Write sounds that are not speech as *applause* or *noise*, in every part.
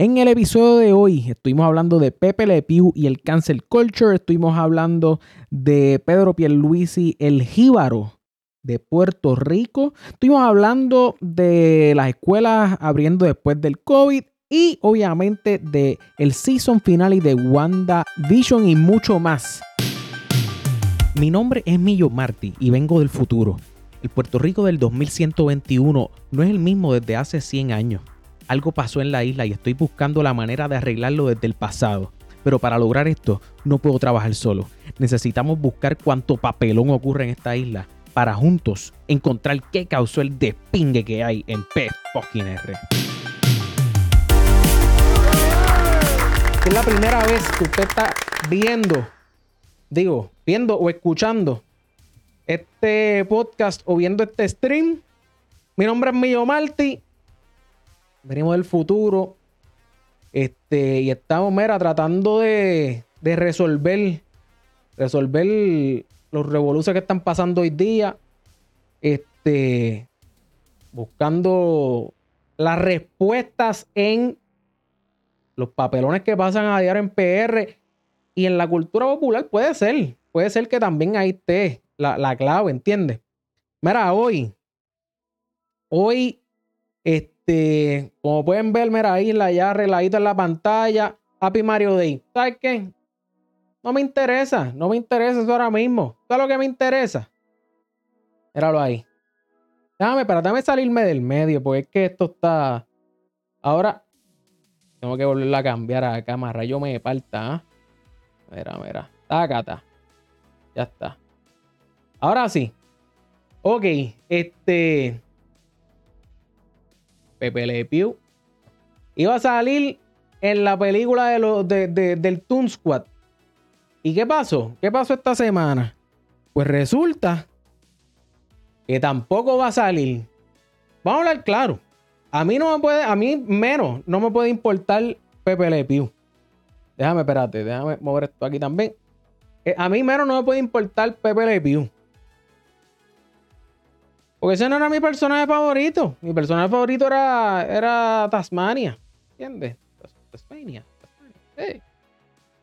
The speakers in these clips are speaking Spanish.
En el episodio de hoy estuvimos hablando de Pepe Le Pew y el cancel culture, estuvimos hablando de Pedro Pierluisi, el jíbaro de Puerto Rico, estuvimos hablando de las escuelas abriendo después del COVID y obviamente de el season final y de Wanda Vision y mucho más. Mi nombre es Millo Marty y vengo del futuro. El Puerto Rico del 2121 no es el mismo desde hace 100 años algo pasó en la isla y estoy buscando la manera de arreglarlo desde el pasado. Pero para lograr esto, no puedo trabajar solo. Necesitamos buscar cuánto papelón ocurre en esta isla para juntos encontrar qué causó el despingue que hay en P. R. Es la primera vez que usted está viendo, digo, viendo o escuchando este podcast o viendo este stream. Mi nombre es Millo Marti venimos del futuro. Este, y estamos, mira, tratando de, de resolver, resolver los revoluciones que están pasando hoy día. Este, buscando las respuestas en los papelones que pasan a diario en PR y en la cultura popular. Puede ser, puede ser que también ahí esté la, la clave, ¿entiendes? Mira, hoy, hoy, este este, como pueden ver, mira ahí la ya arregladito en la pantalla. Happy Mario Day. ¿Sabes qué? No me interesa, no me interesa eso ahora mismo. Todo lo que me interesa. Míralo ahí. Déjame, para déjame salirme del medio, porque es que esto está. Ahora tengo que volverla a cambiar a cámara. Yo me falta. ¿ah? Mira, mira. Tácata. Ya está. Ahora sí. Ok. Este. Pepe Le Pew, iba a salir en la película de los del Toon Squad. ¿Y qué pasó? ¿Qué pasó esta semana? Pues resulta que tampoco va a salir. Vamos a hablar claro. A mí no me puede, a mí menos no me puede importar Pepe Le Pew. Déjame, espérate, déjame mover esto aquí también. Eh, a mí menos no me puede importar Pepe Le Pew. Porque ese no era mi personaje favorito. Mi personaje favorito era, era Tasmania. ¿Entiendes? Tasmania. Tasmania.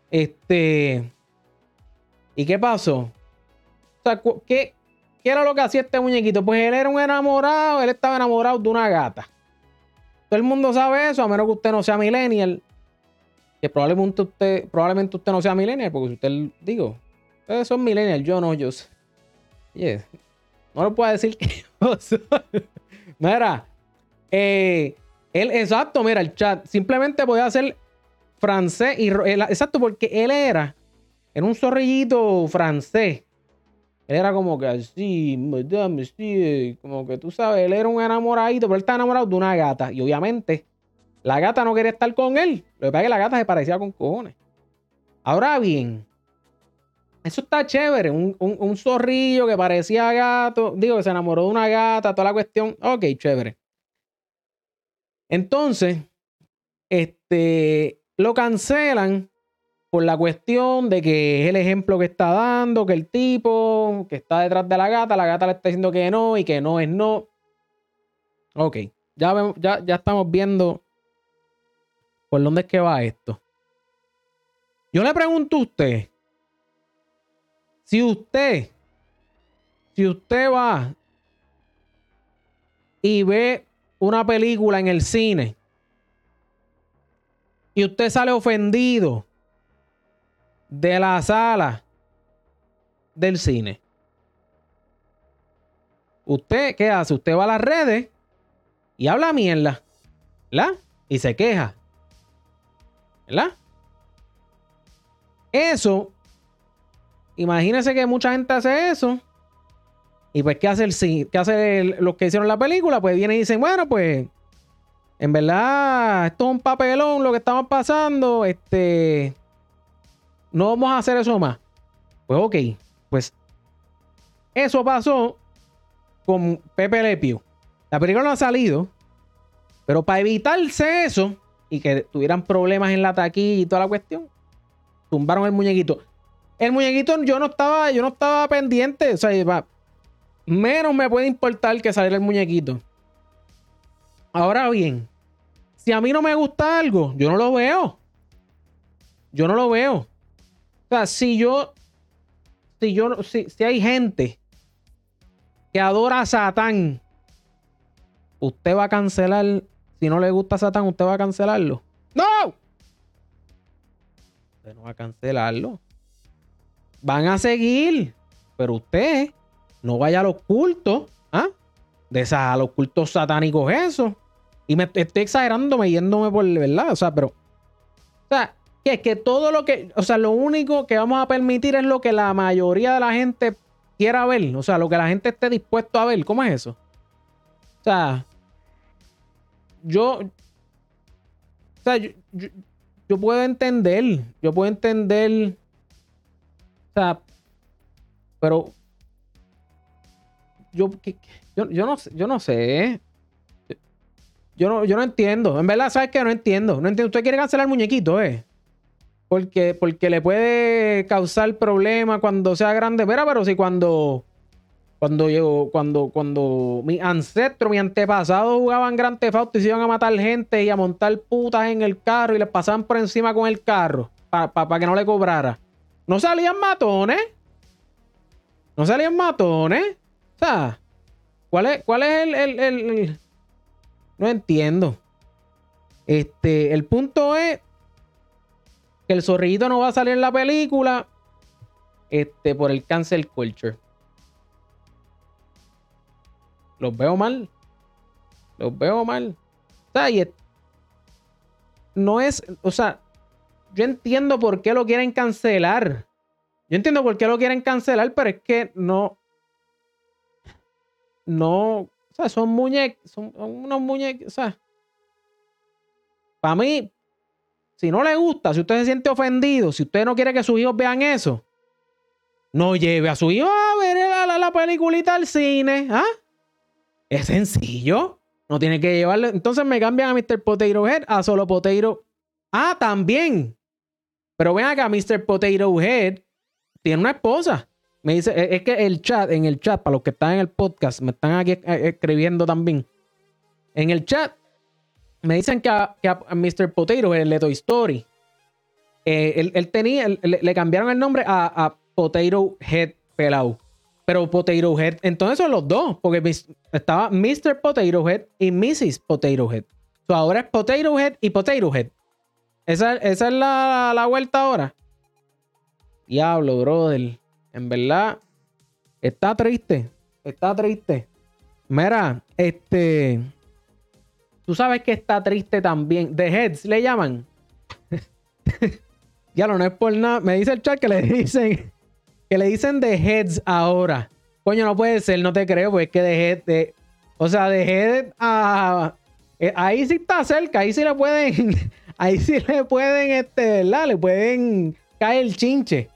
Este. ¿Y qué pasó? O sea, ¿qué, ¿qué era lo que hacía este muñequito? Pues él era un enamorado, él estaba enamorado de una gata. Todo el mundo sabe eso, a menos que usted no sea millennial. Que probablemente usted, probablemente usted no sea millennial, porque si usted, digo, ustedes son millennial, yo no, yo sé. No lo puedo decir que *laughs* Mira, eh, él, exacto, mira, el chat simplemente podía hacer francés y exacto, porque él era, era un zorrillito francés. Él era como que así, como que tú sabes, él era un enamoradito, pero él estaba enamorado de una gata. Y obviamente, la gata no quería estar con él. Lo que pasa es que la gata se parecía con cojones. Ahora bien, eso está chévere. Un, zorrillo que parecía gato. Digo, que se enamoró de una gata, toda la cuestión. Ok, chévere. Entonces, este, lo cancelan por la cuestión de que es el ejemplo que está dando, que el tipo que está detrás de la gata, la gata le está diciendo que no y que no es no. Ok, ya, ya, ya estamos viendo por dónde es que va esto. Yo le pregunto a usted, si usted, si usted va y ve una película en el cine y usted sale ofendido de la sala del cine. ¿Usted qué hace? Usted va a las redes y habla mierda. ¿Verdad? Y se queja. ¿Verdad? Eso imagínense que mucha gente hace eso. Y pues, ¿qué hace, el, qué hace los que hicieron la película? Pues vienen y dicen, bueno, pues, en verdad, esto es un papelón lo que estamos pasando. Este, no vamos a hacer eso más. Pues, ok, pues, eso pasó con Pepe Lepio. La película no ha salido, pero para evitarse eso y que tuvieran problemas en la taquilla y toda la cuestión, tumbaron el muñequito. El muñequito yo no estaba, yo no estaba pendiente. O sea, menos me puede importar que saliera el muñequito. Ahora bien, si a mí no me gusta algo, yo no lo veo. Yo no lo veo. O sea, si yo, si yo, si, si hay gente que adora a Satán, usted va a cancelar, si no le gusta Satán, usted va a cancelarlo. ¡No! Usted no va a cancelarlo. Van a seguir, pero usted no vaya a los cultos, ¿ah? De esa, a los cultos satánicos, eso. Y me estoy exagerando, yéndome por verdad, o sea, pero. O sea, que es que todo lo que. O sea, lo único que vamos a permitir es lo que la mayoría de la gente quiera ver. O sea, lo que la gente esté dispuesto a ver. ¿Cómo es eso? O sea, yo. O sea, yo, puedo entender. Yo puedo entender. Sea, pero. Yo, yo, yo, no, yo no sé. Yo no, yo no entiendo. En verdad, ¿sabes qué? No entiendo. No entiendo. Usted quiere cancelar el muñequito, ¿eh? Porque, porque le puede causar problemas cuando sea grande. Mira, pero si cuando. Cuando llegó, cuando, cuando mi ancestro, mi antepasado jugaban Gran Theft y se iban a matar gente y a montar putas en el carro y les pasaban por encima con el carro para que no le cobrara. No salían matones. No salían matones. O sea, ¿cuál es, cuál es el no entiendo. Este, el punto es que el zorrillito no va a salir en la película este, por el cancel culture. Los veo mal. Los veo mal. O sea, no es, o sea, yo entiendo por qué lo quieren cancelar. Yo entiendo por qué lo quieren cancelar, pero es que no, no, o sea, son muñecos, son unos muñecos, o sea, para mí, si no le gusta, si usted se siente ofendido, si usted no quiere que sus hijos vean eso, no lleve a su hijo a ver la, la, al cine. ¿Ah? Es sencillo. No tiene que llevarlo. Entonces me cambian a Mr. Potato Head a solo Potato. Ah, también. Pero ven acá, Mr. Potato Head tiene una esposa. Me dice, e, es que el chat, en el chat, para los que están en el podcast, me están aquí eh, escribiendo también. En el chat me dicen que a, Mr. Potato, el de Toy Story, eh, él, tenía, le, cambiaron el nombre a, Potato Head Pelao. Pero Potato Head, entonces son los dos, porque estaba Mr. Potato Head y Mrs. Potato Head. ahora es Potato Head y Potato Head. Esa, es la, la vuelta ahora. Diablo, brother. En verdad, está triste. Está triste. Mira, este. Tú sabes que está triste también. The Heads le llaman. *laughs* ya no, no es por nada. Me dice el chat que le *laughs* dicen. Que le dicen The Heads ahora. Coño, no puede ser, no te creo, pues es que The Heads. o sea, The Heads a. Eh, ahí sí está cerca, ahí sí le pueden. *laughs* Ahí sí le pueden, este, ¿verdad? Le pueden caer el chinche.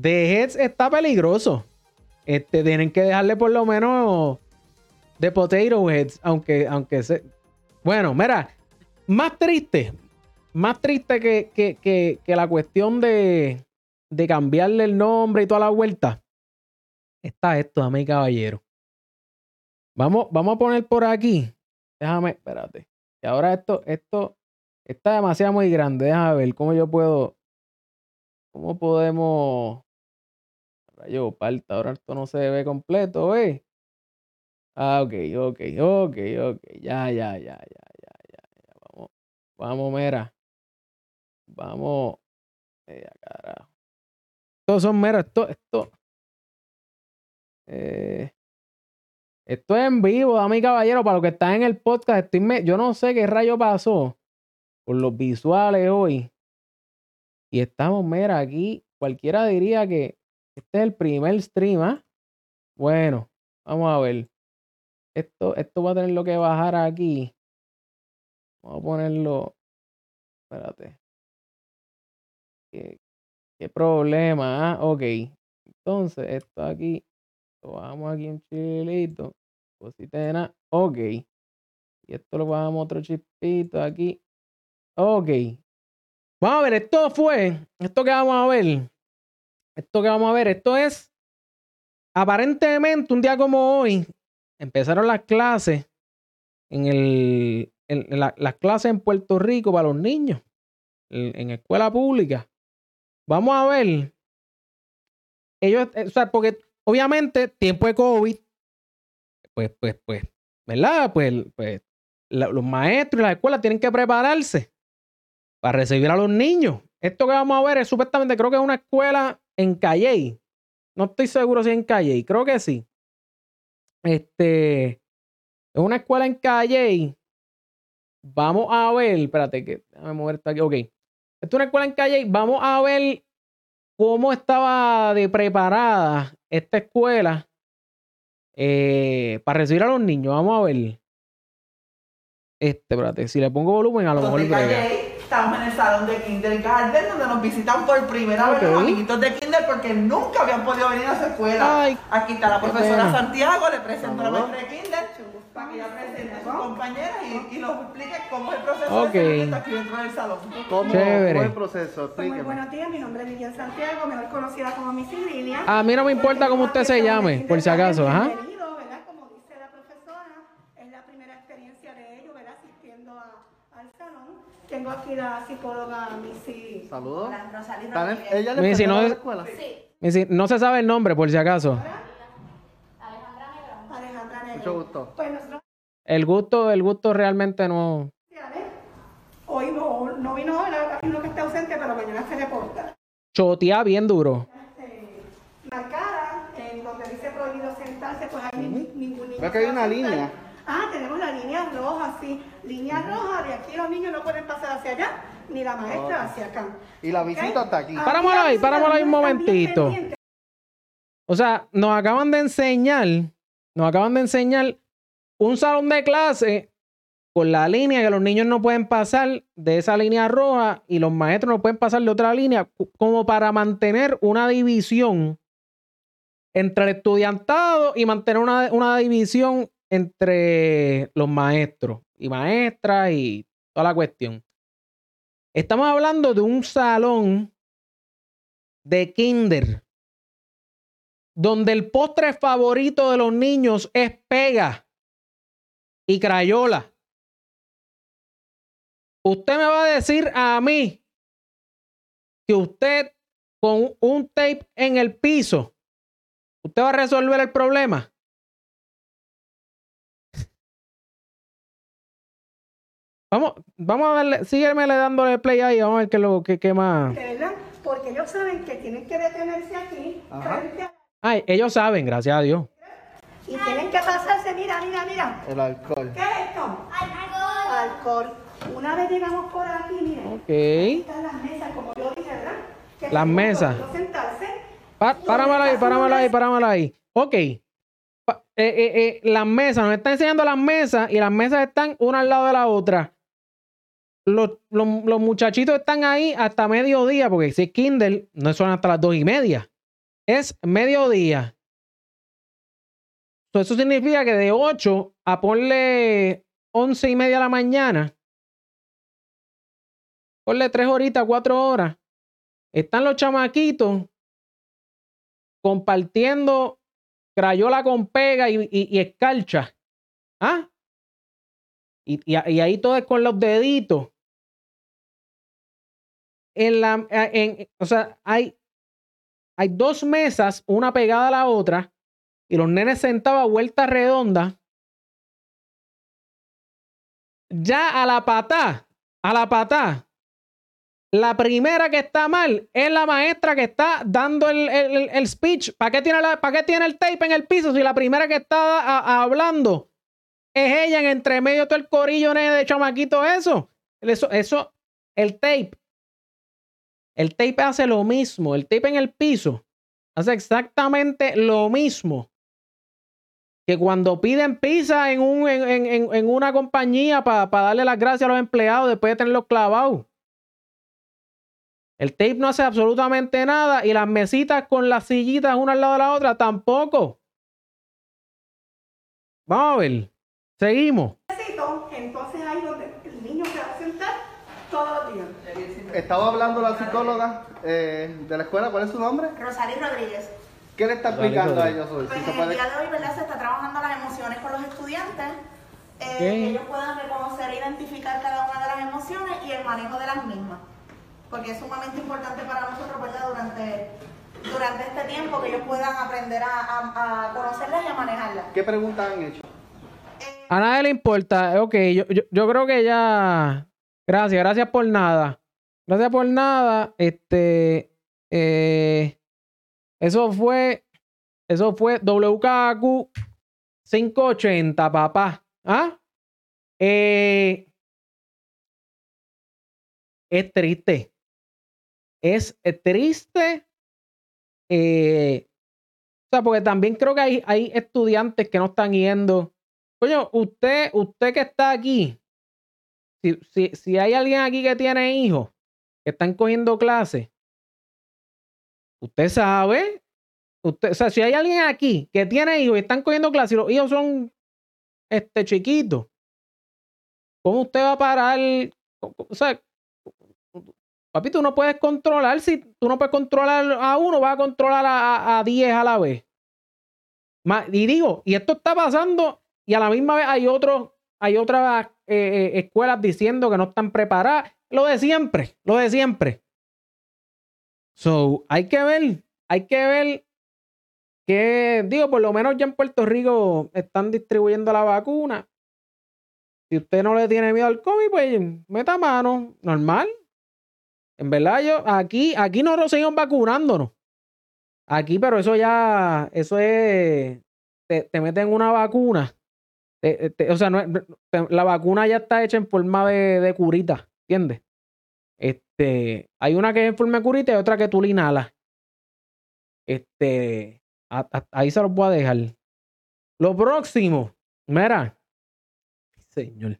The Heads está peligroso. Este, tienen que dejarle por lo menos de Potato Heads, aunque, aunque se... Bueno, mira, más triste, más triste que, la cuestión de, de cambiarle el nombre y toda la vuelta. Está esto, dame caballero. Vamos, vamos a poner por aquí. Déjame, espérate. Y ahora esto, esto está demasiado muy grande. Déjame ver cómo yo puedo ¿Cómo podemos... Rayo, parta, ahora esto no se ve completo, ¿eh? Ah, ok, ok, ok, ok. Ya, ya, ya, ya, ya, ya. Vamos, vamos, mira. Vamos. Eh, carajo. Estos son, mira, esto, esto. Eh, esto es en vivo, dame caballero, para los que están en el podcast. Estoy me... Yo no sé qué rayo pasó por los visuales hoy. Y estamos, mira, aquí cualquiera diría que este es el primer stream, ¿ah? Bueno, vamos a ver. Esto, esto va a tener lo que bajar aquí. Vamos a ponerlo. Espérate. ¿Qué, qué problema? ¿ah? Ok. Entonces, esto aquí. Lo bajamos aquí un chilito. Cosita Ok. Y esto lo bajamos otro chispito aquí. Ok. Vamos a ver, esto fue, esto que vamos a ver, esto que vamos a ver, esto es aparentemente un día como hoy, empezaron las clases en el, en la- las clases en Puerto Rico para los niños, en, en escuela pública, vamos a ver, ellos, eh, o sea, porque obviamente tiempo de COVID, pues, pues, pues, ¿verdad? Pues, pues los maestros y las escuelas tienen que prepararse para recibir a los niños. Esto que vamos a ver es supuestamente, creo que es una escuela en Calley. No estoy seguro si es en Calley, creo que sí. Este, es una escuela en Calley. Vamos a ver, espérate, que déjame mover esto aquí. Ok. Esto es una escuela en Calley. Vamos a ver cómo estaba de preparada esta escuela eh, para recibir a los niños. Vamos a ver. Este, espérate, si le pongo volumen, a lo mejor. Calle, estamos en el salón de Kindergarten donde nos visitan por primera vez los amiguitos de Kinder porque nunca habían podido venir a su escuela. Ay, Aquí está la profesora pena. Santiago, le presento a la maestra de Kinder para que ella presente a sus compañeras y, y nos explique cómo es el proceso Ok. de aquí dentro del salón. ¿Cómo, Chévere. cómo es el proceso? Muy Explíqueme. buenos días, mi nombre es Lilian Santiago, mejor conocida como Miss Lilia. A mí no me importa cómo usted se llame, por si acaso, ajá ¿verdad? Como dice la profesora, es la primera experiencia de ellos, ¿verdad? Asistiendo a- al salón. Tengo aquí la psicóloga Missy. Saludos. Hola, Rosalía ¿Están en- Rodríguez. ¿Ella le Missy, no la es- escuela? dice, no se sabe el nombre, por si acaso. Alejandra Negro. Mucho gusto. Pues nosotros, El gusto, el gusto realmente no. hoy no, no vino ¿verdad? Hay uno que está ausente, pero mañana se reporta. Chotea bien duro. Este, marcada, en donde dice prohibido sentarse, pues hay ni- ningún niño. Que hay se va una sentar. línea. Ah, línea roja, sí. Línea roja, de aquí los niños no pueden pasar hacia allá, ni la maestra Ok. hacia acá. Y la visita está aquí. Ah, Parámoslo ahí, parámoslo ahí un momentito. O sea, nos acaban de enseñar, nos acaban de enseñar un salón de clase con la línea que los niños no pueden pasar de esa línea roja y los maestros no pueden pasar de otra línea, como para mantener una división entre el estudiantado y mantener una, una división entre los maestros y maestras y toda la cuestión. Estamos hablando de un salón de kinder donde el postre favorito de los niños es pega y crayola. Usted me va a decir a mí que usted con un tape en el piso, usted va a resolver el problema. Vamos, vamos a darle, síguemele dándole play ahí, vamos a ver qué, lo, qué, qué más. ¿Verdad? Porque ellos saben que tienen que detenerse aquí Ajá. frente a- Ay, ellos saben, gracias a Dios. y tienen que pasarse, mira, mira, mira. El alcohol. ¿Qué es esto? Alcohol. Una vez llegamos por aquí, miren. Ok. Están las mesas, como yo dije, ¿verdad? Que Las mesas. sentarse. Pa- Páramela ahí, páramela ahí, páramela ahí. Ok. Pa- eh, eh, eh, las mesas, nos están enseñando las mesas y las mesas están una al lado de la otra. Los, los, muchachitos están ahí hasta mediodía, porque si es Kindle, no son hasta las dos y media. Es mediodía. So, eso significa que de 8 a ponle 11 y media de la mañana, ponle 3 horitas, 4 horas, están los chamaquitos compartiendo crayola con pega y, y- y escarcha. ¿Ah? Y, y ahí todo es con los deditos. En la, en, o sea, hay, hay dos mesas, una pegada a la otra, y los nenes sentados a vuelta redonda. Ya a la patá, a la patá, la primera que está mal es la maestra que está dando el, el- el- speech. ¿Para qué, tiene la- ¿Para qué tiene el tape en el piso si la primera que está hablando es ella en entre medio todo el corillo nene, de chamaquito eso? Eso, eso, el tape. El tape hace lo mismo. El tape en el piso hace exactamente lo mismo. Que cuando piden pizza en, un, en, en- en- en una compañía para darle las gracias a los empleados después de tenerlos clavados. El tape no hace absolutamente nada y las mesitas con las sillitas una al lado de la otra tampoco. Vamos a ver. Seguimos. Entonces ahí donde el niño se va a sentar todos los días. Estaba hablando la psicóloga eh, de la escuela. ¿Cuál es su nombre? Rosalí Rodríguez. ¿Qué le está explicando a ellos hoy? Pues Si se en el día de hoy, ¿verdad? Se está trabajando las emociones con los estudiantes. Eh. Que ellos puedan reconocer e identificar cada una de las emociones y el manejo de las mismas. Porque es sumamente importante para nosotros, ¿verdad? Durante, durante este tiempo que ellos puedan aprender a, a- a conocerlas y a manejarlas. ¿Qué preguntas han hecho? A nadie le importa. Ok, yo, yo, yo creo que ya. Gracias, gracias por nada. Gracias por nada. Este. eh, eso fue. Eso fue WKQ 580, papá. ¿Ah? Eh, es triste. Es triste. eh, o sea, porque también creo que hay, hay estudiantes que no están yendo. Coño, usted, usted que está aquí, si, si, si hay alguien aquí que tiene hijos que están cogiendo clases, usted sabe, usted, o sea, si hay alguien aquí que tiene hijos y están cogiendo clases y los hijos son este chiquitos, ¿cómo usted va a parar? O sea, papi, tú no puedes controlar, si tú no puedes controlar a uno, vas a controlar a, a, a 10 a la vez. Y digo, y esto está pasando y a la misma vez hay otros, hay otras eh, eh, escuelas diciendo que no están preparadas. Lo de siempre, lo de siempre. So, hay que ver, hay que ver que, digo, por lo menos ya en Puerto Rico están distribuyendo la vacuna. Si usted no le tiene miedo al COVID, pues meta mano, normal. En verdad, yo, aquí, aquí nosotros seguimos vacunándonos. Aquí, pero eso ya, eso es, te, te meten una vacuna. Te- te- o sea, no te- la vacuna ya está hecha en forma de, de curita, ¿entiendes? Este, hay una que es en forma de curita y otra que tú le inhalas. Este, a- a- ahí se los voy a dejar. Lo próximo, mira, señor.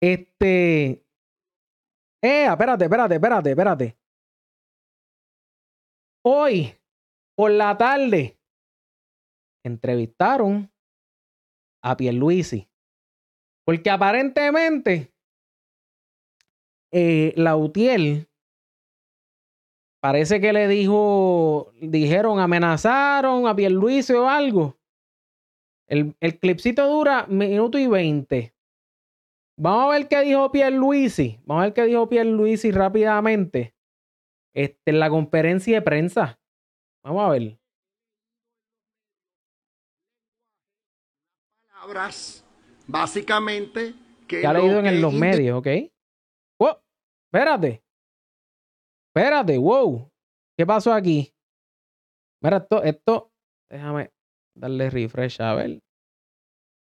Este, eh, espérate, espérate, espérate, espérate. Hoy, por la tarde, entrevistaron a Pierluisi. Porque aparentemente eh, Lautiel parece que le dijo, dijeron, amenazaron a Pierluisi o algo. El, el clipcito dura minuto y veinte. Vamos a ver qué dijo Pierluisi. Vamos a ver qué dijo Pierluisi rápidamente. Este, en la conferencia de prensa. Vamos a ver. Palabras, básicamente, que Ya leído en que los medios, ¿ok? Wow, espérate. Espérate, wow. ¿Qué pasó aquí? Mira, esto, esto, déjame darle refresh a ver.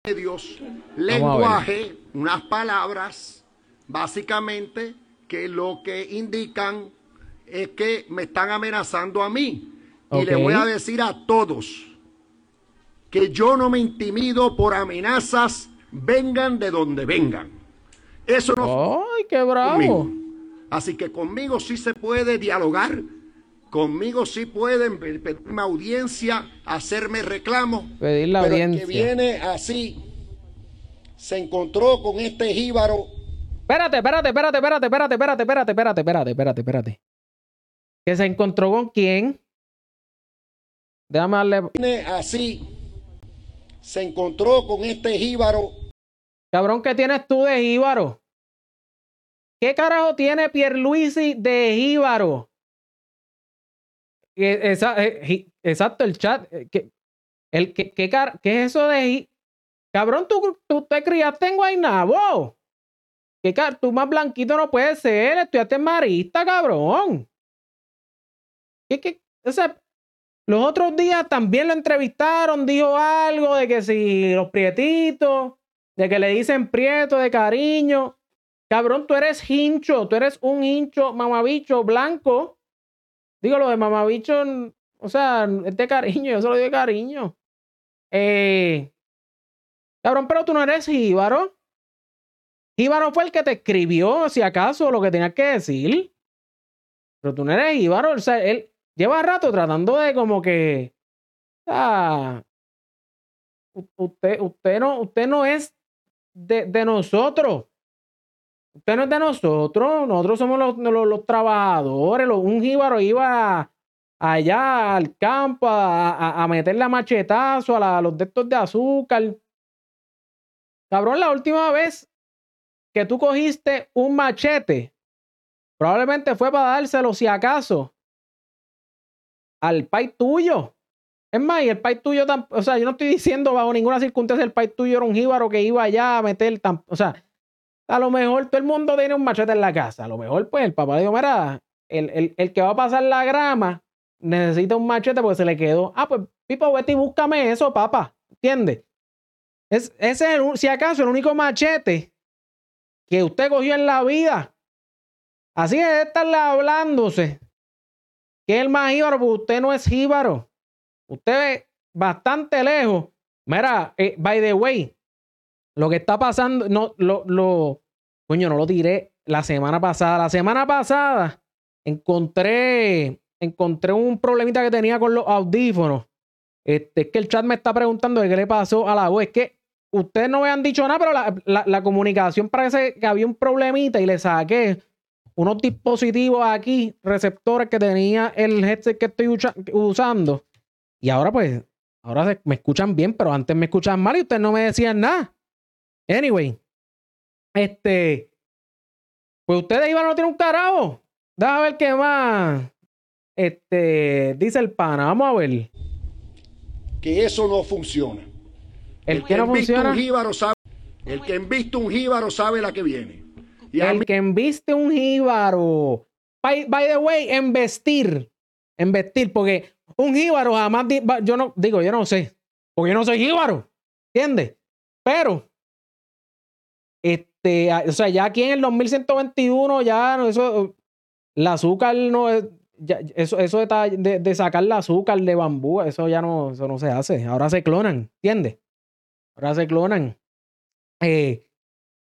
ver. lenguaje, unas palabras, básicamente, que lo que indican es que me están amenazando a mí. Y le voy a decir a todos que yo no me intimido por amenazas, vengan de donde vengan. Eso no ¡Ay, qué bravo! conmigo. Así que conmigo sí se puede dialogar, conmigo sí pueden pe- pedirme audiencia, hacerme reclamos. Pedir la pero el audiencia. que viene así, se encontró con este jíbaro, Espérate, espérate, espérate, espérate, espérate, espérate, espérate, espérate, espérate, espérate, espérate. ¿Que se encontró con quién? Déjame darle. viene así, se encontró con este jíbaro, Cabrón, ¿qué tienes tú de jíbaro? ¿Qué carajo tiene Pierluisi de jíbaro? Eh, eh, Exacto, el chat. eh, ¿Qué, el, qué, es eso de jí- Cabrón, tú, tú te criaste en Guaynabo. ¿Qué car- tú más blanquito no puedes ser. Estudiaste en Marista, cabrón. ¿Qué, qué? O sea, los otros días también lo entrevistaron, dijo algo de que si los prietitos, de que le dicen prieto de cariño. Cabrón, tú eres hincho, tú eres un hincho mamabicho blanco. Digo, lo de mamabicho, o sea, es de cariño, yo solo digo de cariño. Eh, cabrón, pero tú no eres jíbaro. Jíbaro fue el que te escribió, si acaso, lo que tenías que decir. Pero tú no eres jíbaro, o sea, él lleva rato tratando de como que. Usted, usted, no, usted no es de, de nosotros. Usted no es de nosotros. Nosotros somos los, los, trabajadores. Un jíbaro iba allá al campo a, a, a meterle a machetazo a, la- a los de estos de azúcar. Cabrón, la última vez que tú cogiste un machete, probablemente fue para dárselo, si acaso, al pai tuyo. Es más, y el pai tuyo, o sea, yo no estoy diciendo bajo ninguna circunstancia el pai tuyo era un jíbaro que iba allá a meter, tam- o sea, a lo mejor todo el mundo tiene un machete en la casa. A lo mejor, pues, el papá dijo, mira, el, el, el que va a pasar la grama necesita un machete porque se le quedó. Ah, pues, Pipo, vete y búscame eso, papá. ¿Entiendes? Es, ese es, el si acaso, el único machete que usted cogió en la vida. Así es de estarle hablándose. Que es el más jíbaro, porque usted no es jíbaro. Usted ve bastante lejos. Mira, eh, by the way, lo que está pasando, no, lo, lo, coño, no lo tiré la semana pasada. La semana pasada encontré, encontré un problemita que tenía con los audífonos. Este, es que el chat me está preguntando de qué le pasó a la voz. Es que ustedes no me han dicho nada, pero la, la- la comunicación parece que había un problemita y le saqué unos dispositivos aquí, receptores que tenía el headset que estoy usando. Y ahora pues, ahora me escuchan bien, pero antes me escuchaban mal y ustedes no me decían nada. Anyway, este, pues ustedes iban a no tiene un carajo. Déjame ver qué más. Este, dice el pana, vamos a ver. Que eso no funciona. El que no funciona. sabe, el que enviste un jíbaro sabe la que viene. Y El mí que embiste un jíbaro. By, by the way, embestir. Embestir, porque un jíbaro jamás. di- yo no, digo, yo no sé. Porque yo no soy jíbaro. ¿Entiendes? Pero. Este, o sea, ya aquí en el 2121, ya no, eso. El azúcar no es. ya- eso, eso de, de, de sacar el azúcar de bambú, eso ya no, eso no se hace. Ahora se clonan, ¿entiendes? Ahora se clonan. Eh,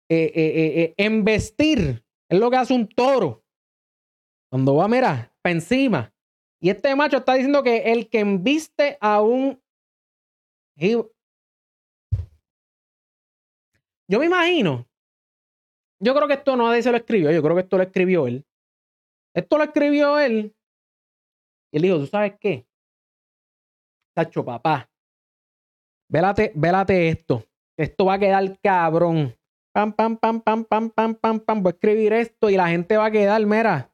eh, eh, eh, eh, embestir es lo que hace un toro. Cuando va, mira, para encima. Y este macho está diciendo que el que embiste a un. Yo me imagino. Yo creo que esto no se lo escribió. Yo creo que esto lo escribió él. Esto lo escribió él. Y él dijo: ¿Tú sabes qué? Tacho, papá. Vélate, vélate esto. Esto va a quedar cabrón. Pam, pam, pam, pam, pam, pam, pam, pam. Voy a escribir esto y la gente va a quedar, mira,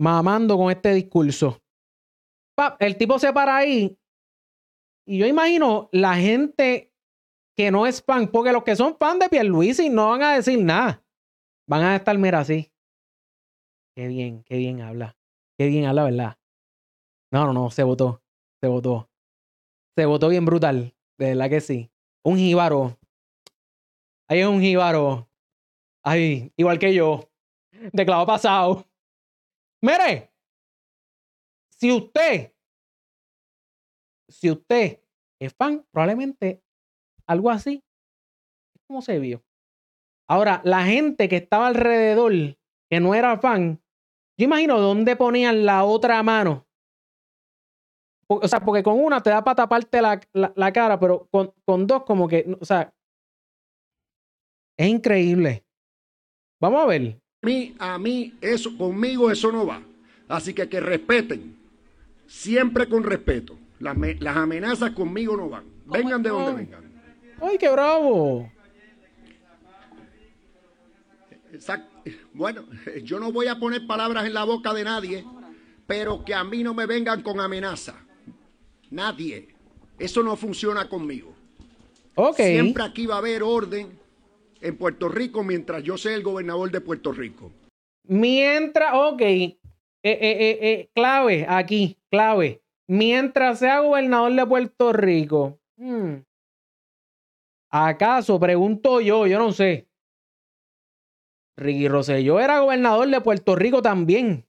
mamando con este discurso. Pa, el tipo se para ahí. Y yo imagino la gente que no es fan, porque los que son fan de Pierluisi no van a decir nada. Van a estar, mira, así. Qué bien, qué bien habla. Qué bien habla, ¿verdad? No, no, no, se votó. Se votó. Se votó bien brutal. De verdad que sí. Un jíbaro. Ahí es un jíbaro. Ay, igual que yo. De clavo pasado. Mire. Si usted. Si usted es fan, probablemente algo así. Es como se vio. Ahora, la gente que estaba alrededor, que no era fan, yo imagino dónde ponían la otra mano. O sea, porque con una te da para taparte la cara, pero con, con dos como que, o sea, es increíble. Vamos a ver. a mí, a mí, eso, conmigo eso no va. Así que que respeten. Siempre con respeto. Las, me- las amenazas conmigo no van. Vengan de donde vengan. ¡Ay, qué bravo! Bueno, yo no voy a poner palabras en la boca de nadie, pero que a mí no me vengan con amenaza. Nadie. Eso no funciona conmigo. Ok. Siempre aquí va a haber orden en Puerto Rico mientras yo sea el gobernador de Puerto Rico. Mientras, ok. Eh, eh, eh, clave, aquí, clave. Mientras sea gobernador de Puerto Rico. hmm, ¿Acaso, pregunto yo, yo no sé. Ricky Rosselló era gobernador de Puerto Rico también.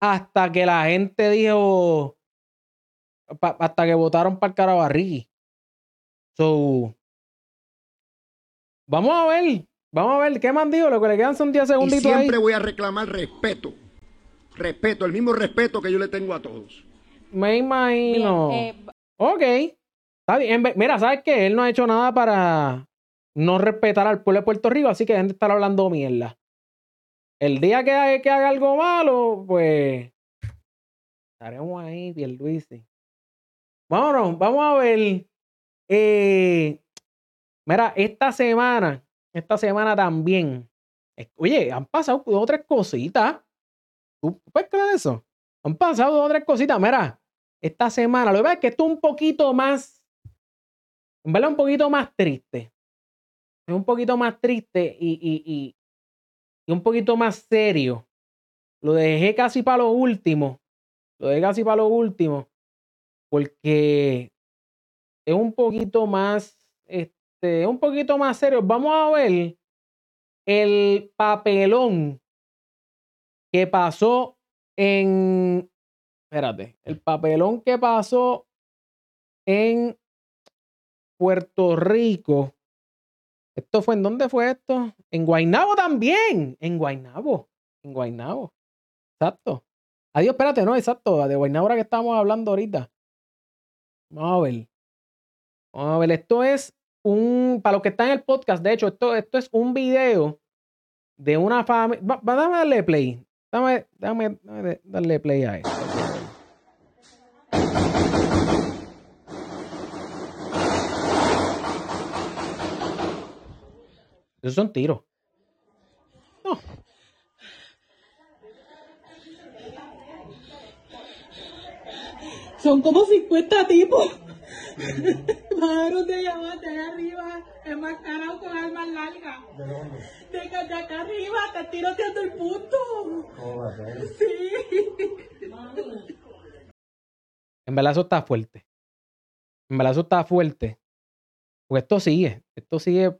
Hasta que la gente dijo. hasta que votaron para el Ricky. So. Vamos a ver. Vamos a ver. ¿Qué me han dicho? Lo que le quedan son 10 Y segunditos ahí. siempre voy a reclamar respeto. Respeto, el mismo respeto que yo le tengo a todos. Me imagino. Bien, eh, Ok. Está bien. Mira, ¿sabes qué? Él no ha hecho nada para no respetar al pueblo de Puerto Rico, así que dejen de estar hablando mierda. El día que, haga- que haga algo malo, pues estaremos ahí, Pierluisi. Vámonos, vamos a ver. Eh, Mira, esta semana, esta semana también. Oye, han pasado dos tres cositas. ¿Tú puedes creer eso? Han pasado dos o tres cositas. Mira, esta semana, lo que pasa es que esto es un poquito más, en verdad, un poquito más triste. Es un poquito más triste y, y, y, un poquito más serio. Lo dejé casi para lo último. Lo dejé casi para lo último. Porque es un poquito más, es un poquito más serio. Vamos a ver el papelón que pasó en, espérate, el papelón que pasó en Puerto Rico. Esto fue, ¿en dónde fue esto? En Guaynabo también. En Guaynabo. En Guaynabo. Exacto. Adiós, espérate, no, exacto. De Guaynabo ahora que estamos hablando ahorita. Vamos a ver. Vamos a ver, esto es un, para los que están en el podcast, de hecho, esto, esto es un video de una familia. Va, va, Dame darle play. Dame, dame, dame darle play a esto. Esos son tiros. No. Son como 50 tipos. *laughs* Pájaros de llamate de arriba, enmascarados con armas largas. ¿De dónde? De, acá- de acá arriba, te tiroteando el punto. Sí. En verdad eso está fuerte. En verdad eso está fuerte. Porque esto sigue. Esto sigue.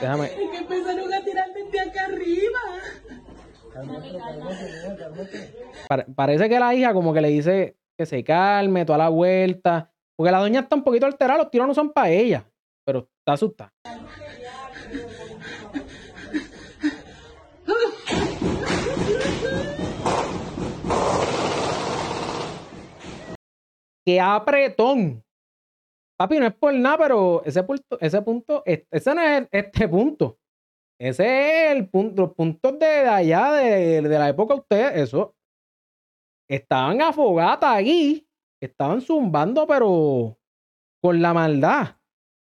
Déjame. Es que empezaron a tirar desde acá arriba. pare- parece que la hija como que le dice que se calme, toda la vuelta. Porque la doña está un poquito alterada, los tiros no son para ella. Pero está asustada. ¡Qué apretón! Papi, no es por nada, pero ese punto, ese punto, es- ese no es este punto. Ese es el punto, los puntos de, allá, de, de la época de ustedes, eso. Estaban a fogata aquí, estaban zumbando, pero con la maldad.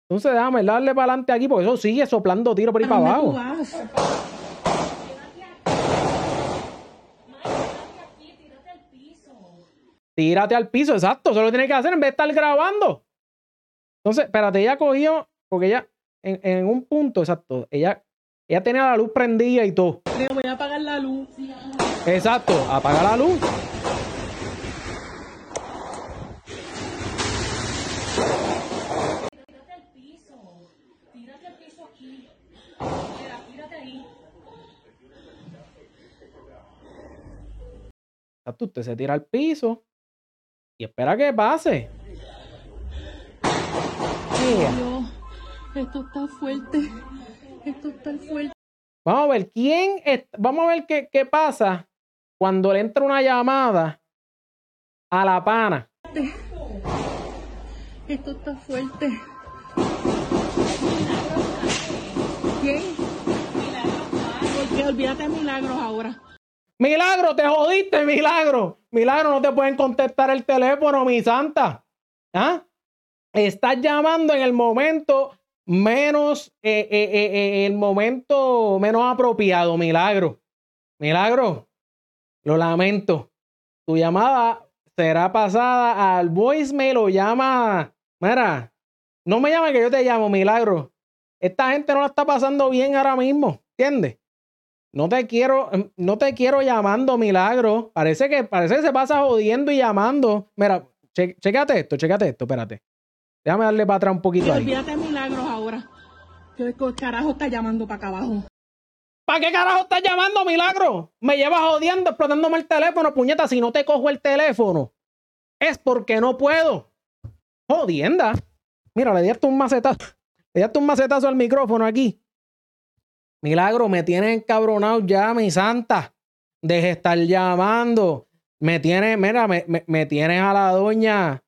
Entonces déjame darle para adelante aquí, porque eso sigue soplando tiro por ahí para ¿A dónde tú abajo. Tírate al piso, exacto. Eso lo tiene que hacer en vez de estar grabando. Entonces, espérate, ella cogió, porque ella, en, en un punto, exacto, ella, ella tenía la luz prendida y todo. Le voy a apagar la luz. Exacto, apaga la luz. Exacto, usted se tira al piso y espera que pase. Yeah. Dios, esto está fuerte. Esto está fuerte. Vamos a ver quién es- vamos a ver qué, qué pasa cuando le entra una llamada a la pana. Esto está fuerte. ¿Quién? Porque olvídate de milagros ahora. Milagro, te jodiste, milagro. Milagro, no te pueden contestar el teléfono, mi santa. ¿Ah? Estás llamando en el momento menos, eh, eh, eh, eh, el momento menos apropiado, milagro. Milagro, lo lamento. Tu llamada será pasada al voicemail o llama. Mira, no me llame que yo te llamo, milagro. Esta gente no la está pasando bien ahora mismo, ¿entiendes? No te quiero, no te quiero llamando, milagro. Parece que, parece que se pasa jodiendo y llamando. Mira, che, chécate esto, chécate esto, espérate. Déjame darle para atrás un poquito ahí. Olvídate milagros ahora. ¿Qué carajo está llamando para acá abajo? ¿Para qué carajo estás llamando, milagro? Me llevas jodiendo, explotándome el teléfono, puñeta. Si no te cojo el teléfono, es porque no puedo. Jodienda. Mira, le di hasta un macetazo. Le di hasta un macetazo al micrófono aquí. Milagro, me tienes encabronado ya, mi santa. Deje de estar llamando. Me tiene, mira, me, me, me tienes a la doña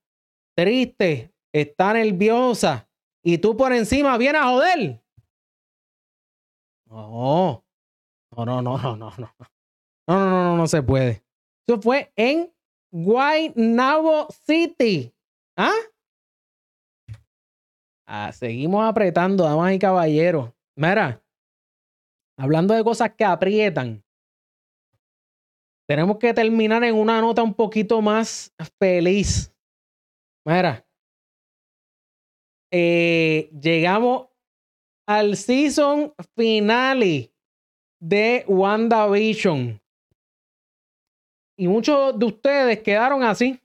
triste, está nerviosa. Y tú por encima vienes a joder. No. No, no, no, no, no, no. No, no, no, no, no se puede. Eso fue en Guaynabo City. ¿Ah? Ah, seguimos apretando, damas y caballeros. Mira, hablando de cosas que aprietan, tenemos que terminar en una nota un poquito más feliz. Mira, eh, llegamos al season finale de WandaVision. Y muchos de ustedes quedaron así,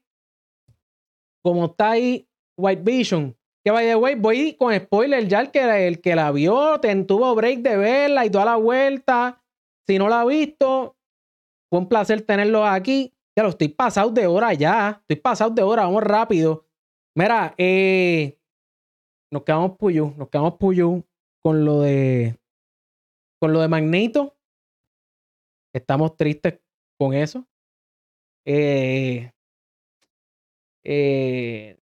como está ahí White Vision. Que by the way, voy con spoiler ya el que, el que la vio, tuvo break de verla y toda la vuelta. Si no la ha visto, fue un placer tenerlo aquí. Ya lo estoy pasado de hora ya. Estoy pasado de hora, vamos rápido. Mira, eh, nos quedamos puyo, nos quedamos puyo con lo de con lo de Magneto. Estamos tristes con eso. Eh, eh,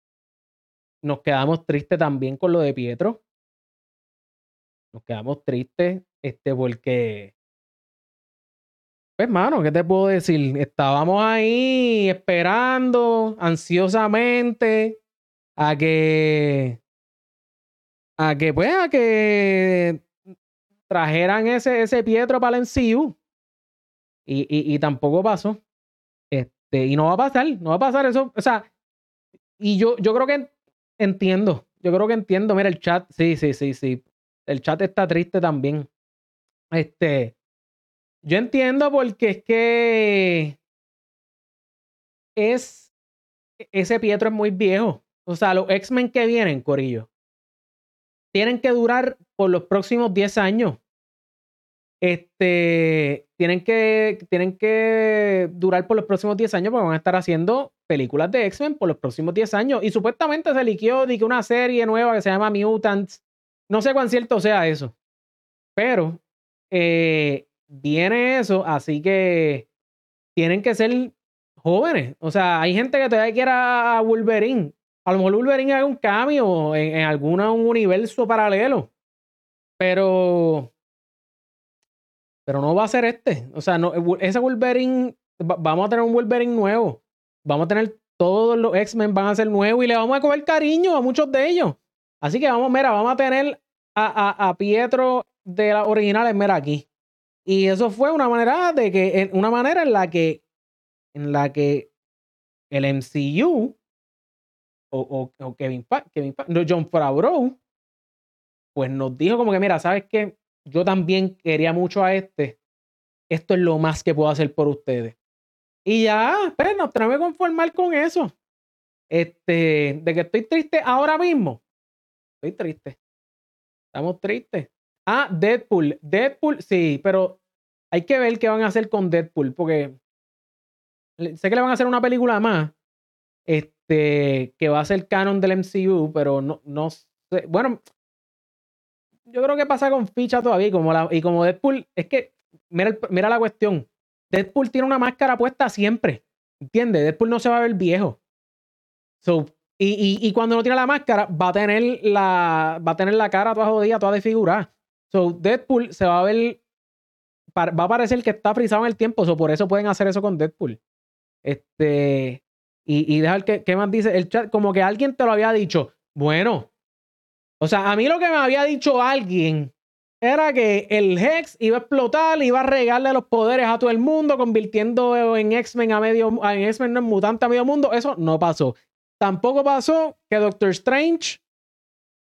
nos quedamos tristes también con lo de Pietro. Nos quedamos tristes este, porque, pues, mano, ¿qué te puedo decir? Estábamos ahí esperando ansiosamente a que, a que, pues, a que trajeran ese, ese Pietro para el MCU. Y, y, y tampoco pasó. Este, y no va a pasar, no va a pasar eso. O sea, y yo, yo creo que entiendo, yo creo que entiendo. Mira, el chat, sí, sí, sí, sí. El chat está triste también. Este, yo entiendo porque es que es, ese Pietro es muy viejo. O sea, los X-Men que vienen, Corillo, tienen que durar por los próximos 10 años. Este, tienen que, tienen que durar por los próximos 10 años porque van a estar haciendo películas de X-Men por los próximos 10 años. Y supuestamente se liquió una serie nueva que se llama Mutants. No sé cuán cierto sea eso. Pero eh, viene eso, así que tienen que ser jóvenes. O sea, hay gente que todavía quiere a Wolverine. A lo mejor Wolverine haga un cambio en, en algún universo paralelo. Pero pero no va a ser este. O sea, no, ese Wolverine, vamos a tener un Wolverine nuevo. Vamos a tener todos los X-Men van a ser nuevos y le vamos a coger cariño a muchos de ellos. Así que vamos, mira, vamos a tener a, a, Pietro de las originales, mira aquí. Y eso fue una manera de que, una manera en la que, en la que el MCU o, o, Kevin, Kevin no, John Favreau, pues nos dijo como que, mira, ¿sabes qué? Yo también quería mucho a este. Esto es lo más que puedo hacer por ustedes. Y ya, pues nos tenemos conformar con eso. Este, de que estoy triste ahora mismo. Estoy triste. Estamos tristes. Ah, Deadpool. Deadpool, sí, pero hay que ver qué van a hacer con Deadpool, porque sé que le van a hacer una película más. Este, que va a ser canon del MCU, pero no, no sé. Bueno, yo creo que pasa con ficha todavía. Y como, la, y como Deadpool, es que, mira, mira la cuestión. Deadpool tiene una máscara puesta siempre. ¿Entiendes? Deadpool no se va a ver viejo. So, y, y, cuando no tiene la máscara, va a tener la, va a tener la cara toda jodida, toda desfigurada. So, Deadpool se va a ver. Va a parecer que está frisado en el tiempo. So, por eso pueden hacer eso con Deadpool. Este. Y, y dejar que, ¿qué más dice? El chat, como que alguien te lo había dicho. Bueno, o sea, a mí lo que me había dicho alguien era que el Hex iba a explotar, iba a regarle los poderes a todo el mundo, convirtiendo en X-Men a medio, en X-Men en mutante a medio mundo. Eso no pasó. Tampoco pasó que Doctor Strange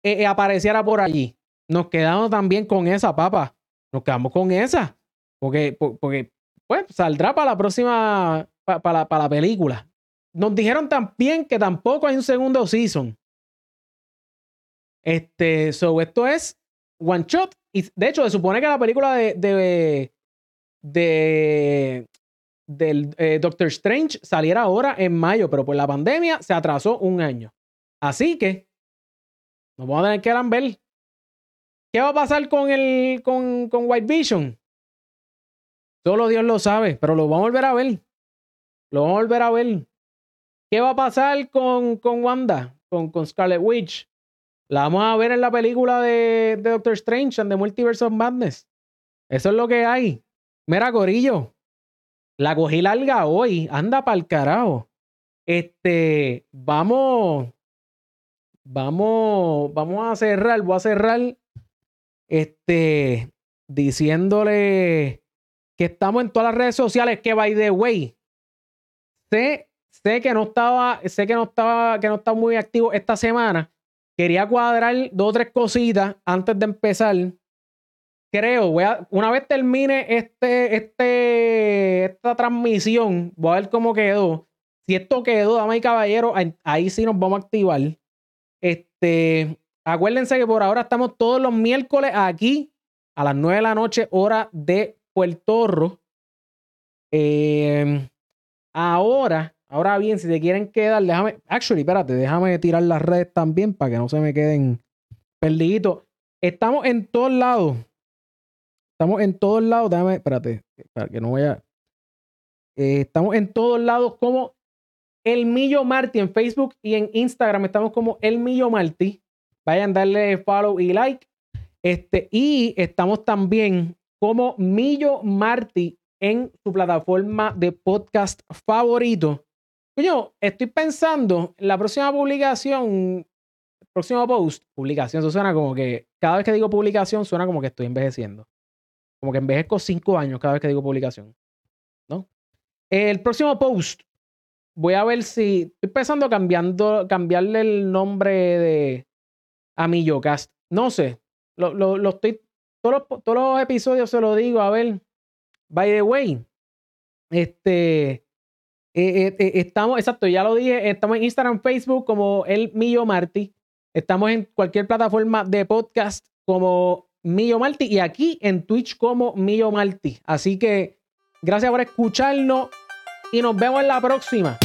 eh, eh, apareciera por allí. Nos quedamos también con esa, papa. Nos quedamos con esa. Porque, porque pues, saldrá para la próxima, para, para la película. Nos dijeron también que tampoco hay un segundo season. Este, so, esto es one shot. Y de hecho, se supone que la película de, de, de del eh, Doctor Strange saliera ahora en mayo, pero por la pandemia se atrasó un año. Así que nos vamos a tener que ver. ¿Qué va a pasar con el con, con White Vision? Solo Dios lo sabe, pero lo vamos a volver a ver. Lo vamos a volver a ver. ¿Qué va a pasar con, con Wanda? Con, con Scarlet Witch. La vamos a ver en la película de, Doctor Strange and the Multiverse of Madness. Eso es lo que hay. Mira, Corillo. La cogí larga hoy. Anda para el carajo. Este, vamos. vamos, vamos a cerrar, voy a cerrar este diciéndole que estamos en todas las redes sociales, que by the way, sé, sé que no estaba, sé que no estaba, que no estaba muy activo esta semana. Quería cuadrar dos o tres cositas antes de empezar. Creo, voy a, una vez termine este, este, esta transmisión, voy a ver cómo quedó. Si esto quedó, dama y caballero, ahí sí nos vamos a activar. Este, acuérdense que por ahora estamos todos los miércoles aquí a las 9 de la noche, hora de Puerto Rico. Em, ahora, ahora bien, si te quieren quedar, déjame, actually, espérate, déjame tirar las redes también para que no se me queden perdiditos. Estamos en todos lados. Estamos en todos lados. Déjame, espérate, para que no vaya. Eh, estamos en todos lados como El Millo Marty en Facebook y en Instagram. Estamos como El Millo Marty. Vayan a darle follow y like. Este, y estamos también como Millo Marty en su plataforma de podcast favorito. Coño, estoy pensando en la próxima publicación, próximo post, publicación, eso suena como que cada vez que digo publicación suena como que estoy envejeciendo. Como que envejezco cinco años cada vez que digo publicación. ¿No? El próximo post, voy a ver si estoy pensando cambiando, cambiarle el nombre de a Millocast. No sé, lo, lo, estoy, todos los, todos los episodios se lo digo, a ver, by the way, este, eh, eh, eh, estamos, exacto, ya lo dije, estamos en Instagram, Facebook como El Millo Marty, estamos en cualquier plataforma de podcast como Millo Marty y aquí en Twitch como Millo Marty. Así que gracias por escucharnos y nos vemos en la próxima.